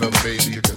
Another baby.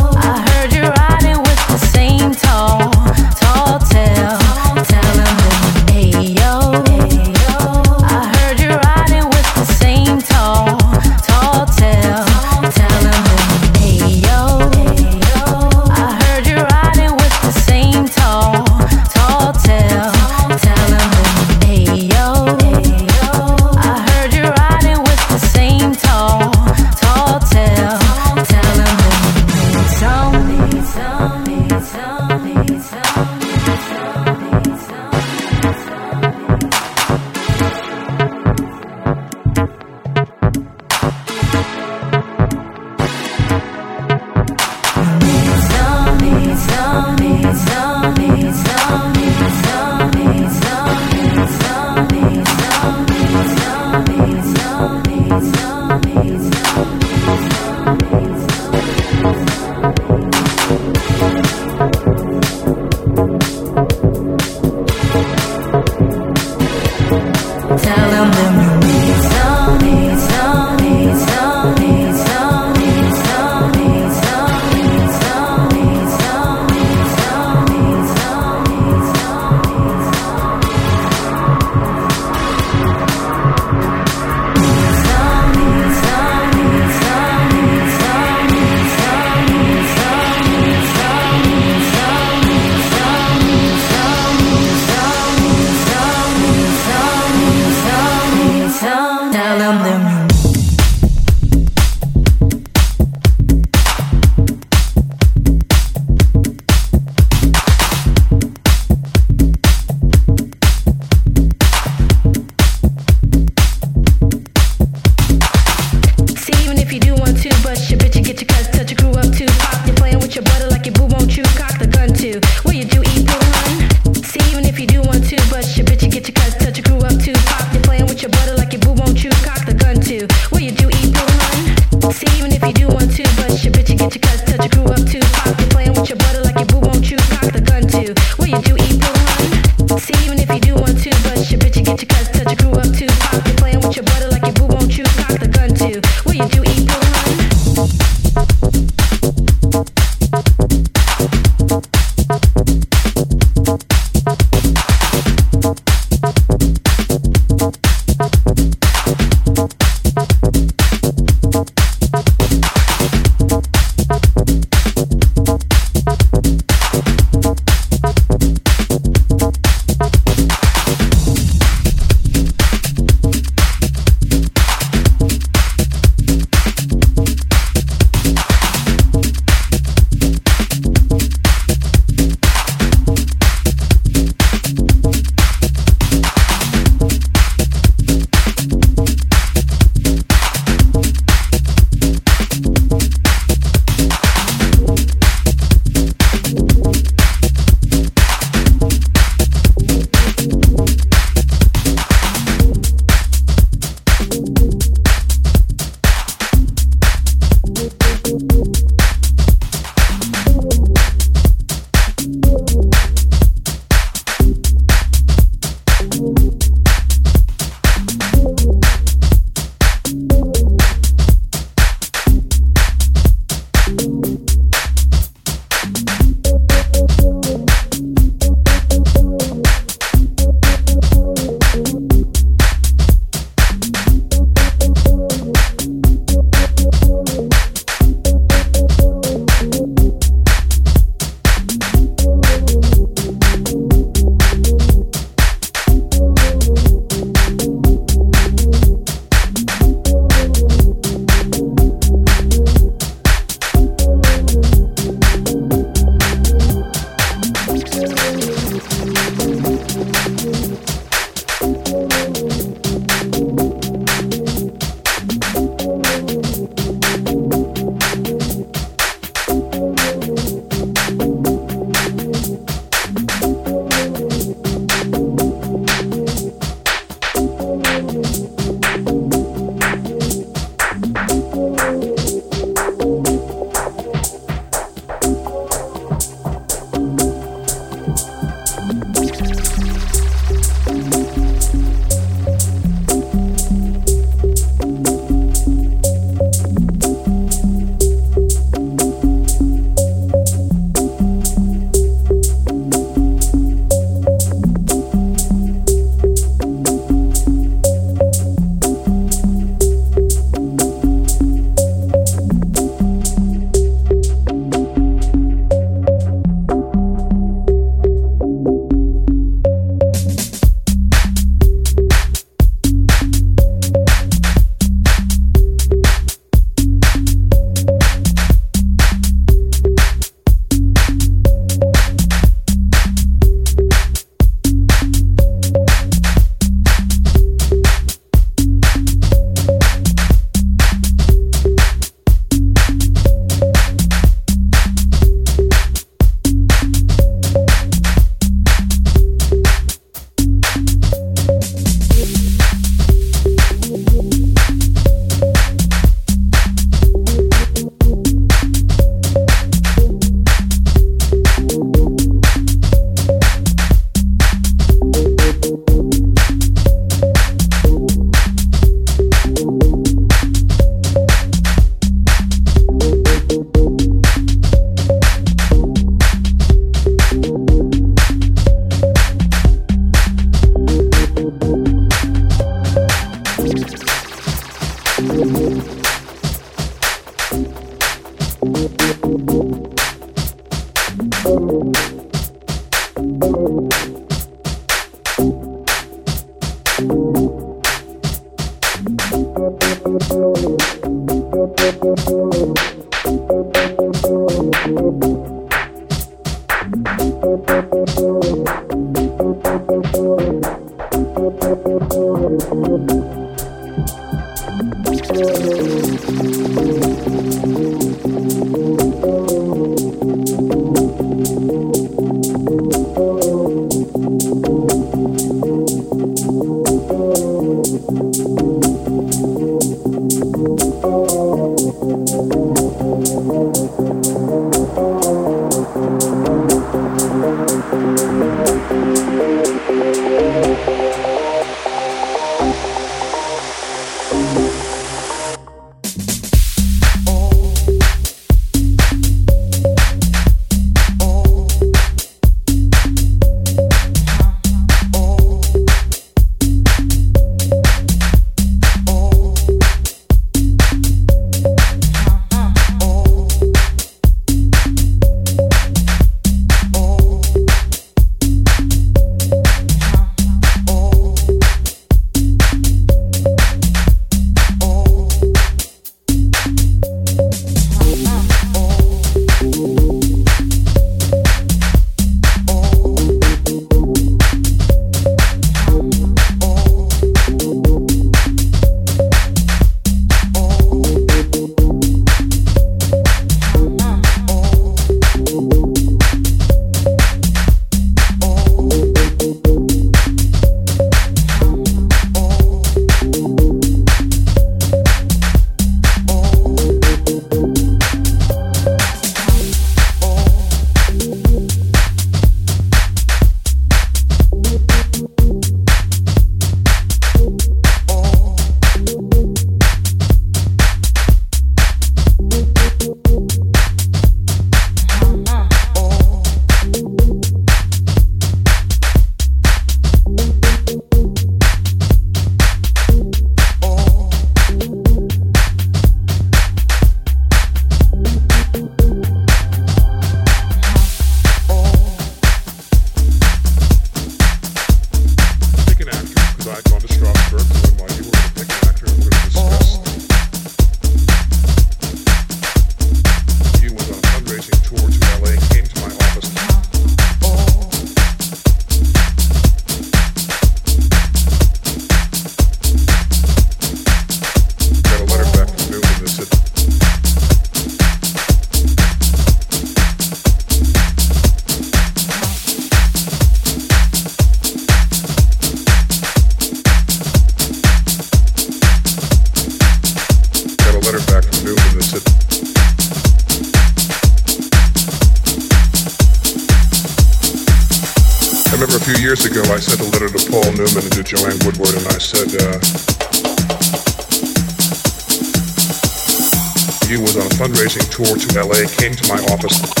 tour to LA, came to my office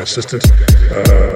assistant. Uh,